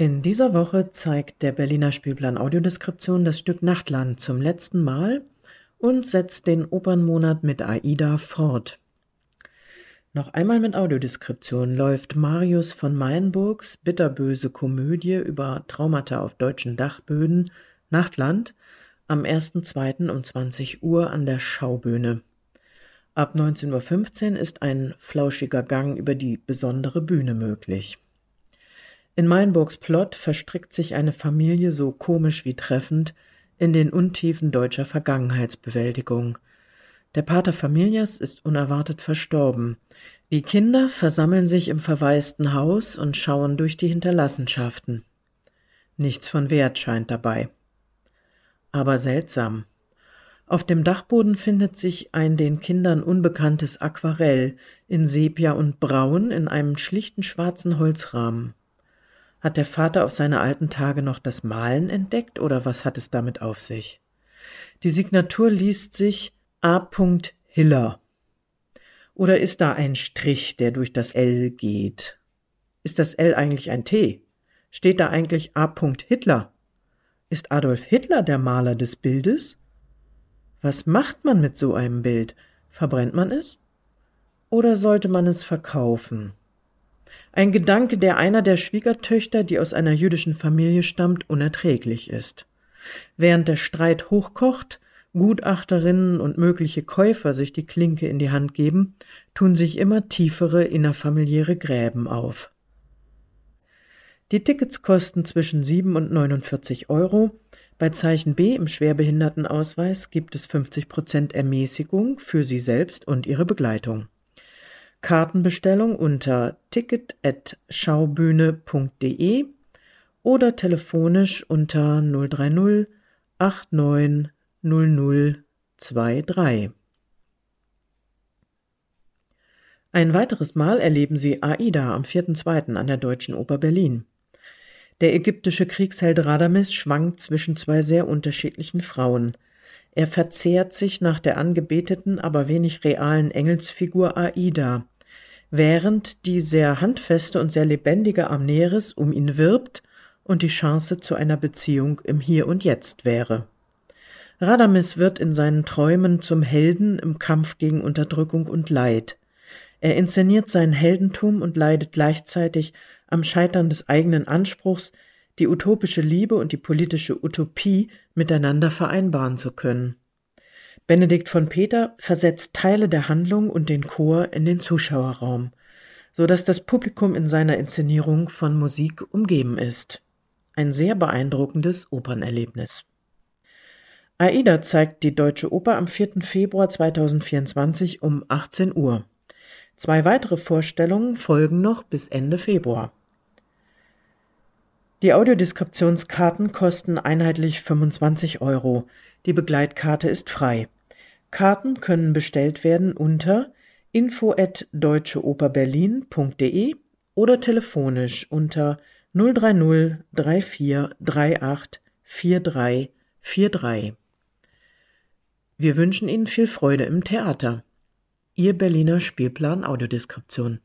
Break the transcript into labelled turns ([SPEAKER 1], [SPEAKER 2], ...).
[SPEAKER 1] In dieser Woche zeigt der Berliner Spielplan Audiodeskription das Stück Nachtland zum letzten Mal und setzt den Opernmonat mit Aida fort. Noch einmal mit Audiodeskription läuft Marius von Mayenburgs bitterböse Komödie über Traumata auf deutschen Dachböden Nachtland am 1.2. um 20 Uhr an der Schaubühne. Ab 19.15 Uhr ist ein flauschiger Gang über die besondere Bühne möglich. In Meinburgs Plot verstrickt sich eine Familie so komisch wie treffend in den Untiefen deutscher Vergangenheitsbewältigung. Der Pater Familias ist unerwartet verstorben. Die Kinder versammeln sich im verwaisten Haus und schauen durch die Hinterlassenschaften. Nichts von Wert scheint dabei. Aber seltsam. Auf dem Dachboden findet sich ein den Kindern unbekanntes Aquarell in Sepia und Braun in einem schlichten schwarzen Holzrahmen. Hat der Vater auf seine alten Tage noch das Malen entdeckt oder was hat es damit auf sich? Die Signatur liest sich A. Hiller. Oder ist da ein Strich, der durch das L geht? Ist das L eigentlich ein T? Steht da eigentlich A. Hitler? Ist Adolf Hitler der Maler des Bildes? Was macht man mit so einem Bild? Verbrennt man es? Oder sollte man es verkaufen? Ein Gedanke, der einer der Schwiegertöchter, die aus einer jüdischen Familie stammt, unerträglich ist. Während der Streit hochkocht, Gutachterinnen und mögliche Käufer sich die Klinke in die Hand geben, tun sich immer tiefere innerfamiliäre Gräben auf. Die Tickets kosten zwischen 7 und 49 Euro. Bei Zeichen B im Schwerbehindertenausweis gibt es 50 Prozent Ermäßigung für Sie selbst und Ihre Begleitung. Kartenbestellung unter ticket@schaubühne.de oder telefonisch unter 030 89 0023. Ein weiteres Mal erleben Sie Aida am 4.2. an der Deutschen Oper Berlin. Der ägyptische Kriegsheld Radames schwankt zwischen zwei sehr unterschiedlichen Frauen – er verzehrt sich nach der angebeteten, aber wenig realen Engelsfigur Aida, während die sehr handfeste und sehr lebendige Amneris um ihn wirbt und die Chance zu einer Beziehung im Hier und Jetzt wäre. Radames wird in seinen Träumen zum Helden im Kampf gegen Unterdrückung und Leid. Er inszeniert sein Heldentum und leidet gleichzeitig am Scheitern des eigenen Anspruchs, die utopische Liebe und die politische Utopie miteinander vereinbaren zu können. Benedikt von Peter versetzt Teile der Handlung und den Chor in den Zuschauerraum, so dass das Publikum in seiner Inszenierung von Musik umgeben ist. Ein sehr beeindruckendes Opernerlebnis. AIDA zeigt die Deutsche Oper am 4. Februar 2024 um 18 Uhr. Zwei weitere Vorstellungen folgen noch bis Ende Februar. Die Audiodeskriptionskarten kosten einheitlich 25 Euro. Die Begleitkarte ist frei. Karten können bestellt werden unter info@deutscheoperberlin.de oder telefonisch unter 030 34 38 43 43. Wir wünschen Ihnen viel Freude im Theater. Ihr Berliner Spielplan Audiodeskription